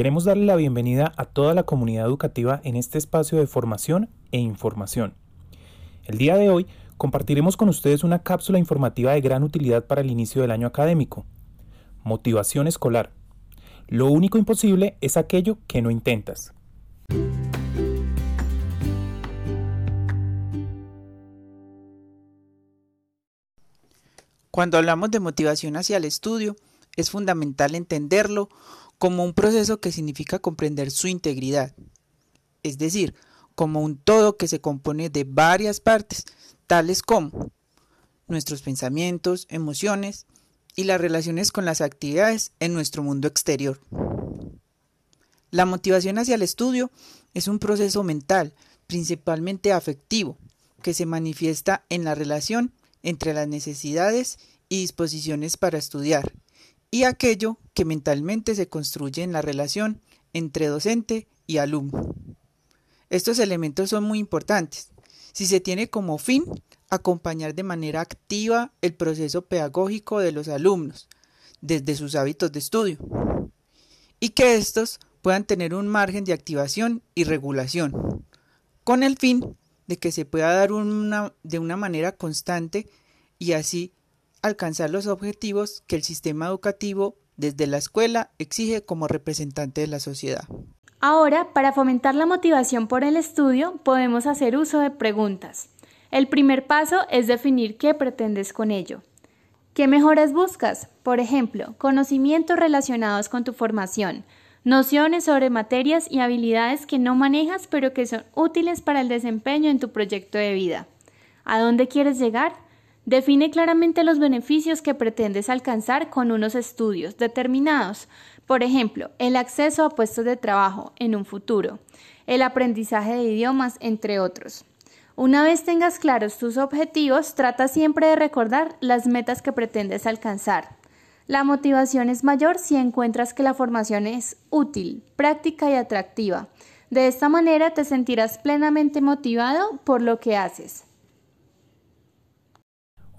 queremos darle la bienvenida a toda la comunidad educativa en este espacio de formación e información. El día de hoy compartiremos con ustedes una cápsula informativa de gran utilidad para el inicio del año académico. Motivación escolar. Lo único imposible es aquello que no intentas. Cuando hablamos de motivación hacia el estudio, es fundamental entenderlo como un proceso que significa comprender su integridad, es decir, como un todo que se compone de varias partes, tales como nuestros pensamientos, emociones y las relaciones con las actividades en nuestro mundo exterior. La motivación hacia el estudio es un proceso mental, principalmente afectivo, que se manifiesta en la relación entre las necesidades y disposiciones para estudiar y aquello que mentalmente se construye en la relación entre docente y alumno. Estos elementos son muy importantes si se tiene como fin acompañar de manera activa el proceso pedagógico de los alumnos desde sus hábitos de estudio y que estos puedan tener un margen de activación y regulación con el fin de que se pueda dar una, de una manera constante y así alcanzar los objetivos que el sistema educativo desde la escuela exige como representante de la sociedad. Ahora, para fomentar la motivación por el estudio, podemos hacer uso de preguntas. El primer paso es definir qué pretendes con ello. ¿Qué mejoras buscas? Por ejemplo, conocimientos relacionados con tu formación, nociones sobre materias y habilidades que no manejas pero que son útiles para el desempeño en tu proyecto de vida. ¿A dónde quieres llegar? Define claramente los beneficios que pretendes alcanzar con unos estudios determinados, por ejemplo, el acceso a puestos de trabajo en un futuro, el aprendizaje de idiomas, entre otros. Una vez tengas claros tus objetivos, trata siempre de recordar las metas que pretendes alcanzar. La motivación es mayor si encuentras que la formación es útil, práctica y atractiva. De esta manera te sentirás plenamente motivado por lo que haces.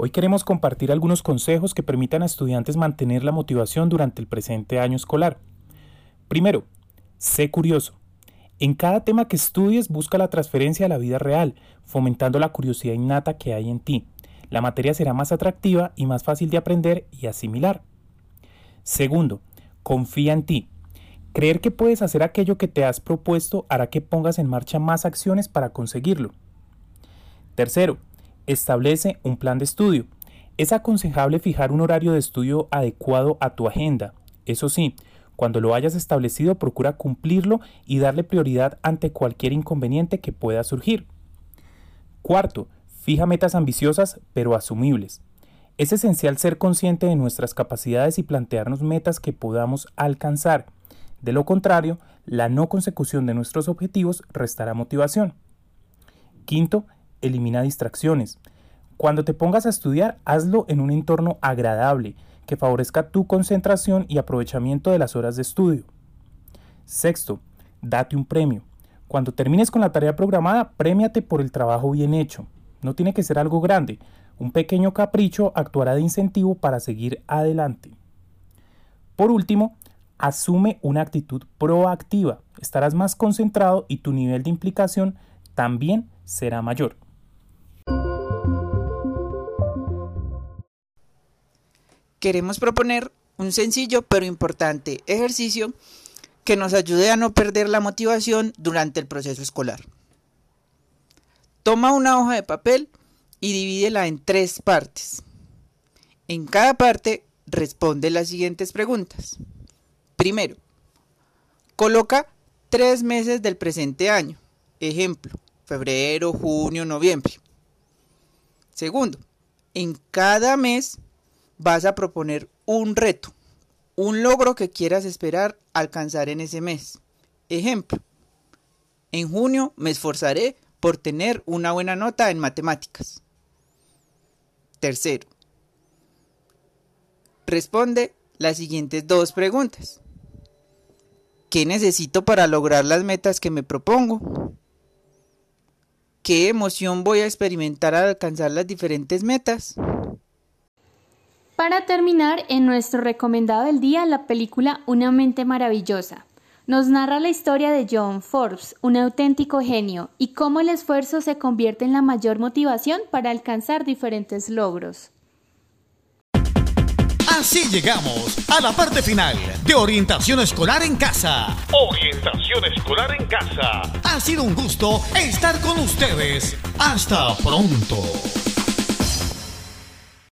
Hoy queremos compartir algunos consejos que permitan a estudiantes mantener la motivación durante el presente año escolar. Primero, sé curioso. En cada tema que estudies busca la transferencia a la vida real, fomentando la curiosidad innata que hay en ti. La materia será más atractiva y más fácil de aprender y asimilar. Segundo, confía en ti. Creer que puedes hacer aquello que te has propuesto hará que pongas en marcha más acciones para conseguirlo. Tercero, Establece un plan de estudio. Es aconsejable fijar un horario de estudio adecuado a tu agenda. Eso sí, cuando lo hayas establecido procura cumplirlo y darle prioridad ante cualquier inconveniente que pueda surgir. Cuarto, fija metas ambiciosas pero asumibles. Es esencial ser consciente de nuestras capacidades y plantearnos metas que podamos alcanzar. De lo contrario, la no consecución de nuestros objetivos restará motivación. Quinto, elimina distracciones. Cuando te pongas a estudiar, hazlo en un entorno agradable que favorezca tu concentración y aprovechamiento de las horas de estudio. Sexto, date un premio. Cuando termines con la tarea programada, premiate por el trabajo bien hecho. No tiene que ser algo grande. Un pequeño capricho actuará de incentivo para seguir adelante. Por último, asume una actitud proactiva. Estarás más concentrado y tu nivel de implicación también será mayor. Queremos proponer un sencillo pero importante ejercicio que nos ayude a no perder la motivación durante el proceso escolar. Toma una hoja de papel y divídela en tres partes. En cada parte responde las siguientes preguntas. Primero, coloca tres meses del presente año. Ejemplo, febrero, junio, noviembre. Segundo, en cada mes vas a proponer un reto, un logro que quieras esperar alcanzar en ese mes. Ejemplo, en junio me esforzaré por tener una buena nota en matemáticas. Tercero, responde las siguientes dos preguntas. ¿Qué necesito para lograr las metas que me propongo? ¿Qué emoción voy a experimentar al alcanzar las diferentes metas? Para terminar, en nuestro recomendado del día, la película Una mente maravillosa. Nos narra la historia de John Forbes, un auténtico genio, y cómo el esfuerzo se convierte en la mayor motivación para alcanzar diferentes logros. Así llegamos a la parte final de Orientación Escolar en Casa. Orientación Escolar en Casa. Ha sido un gusto estar con ustedes. Hasta pronto.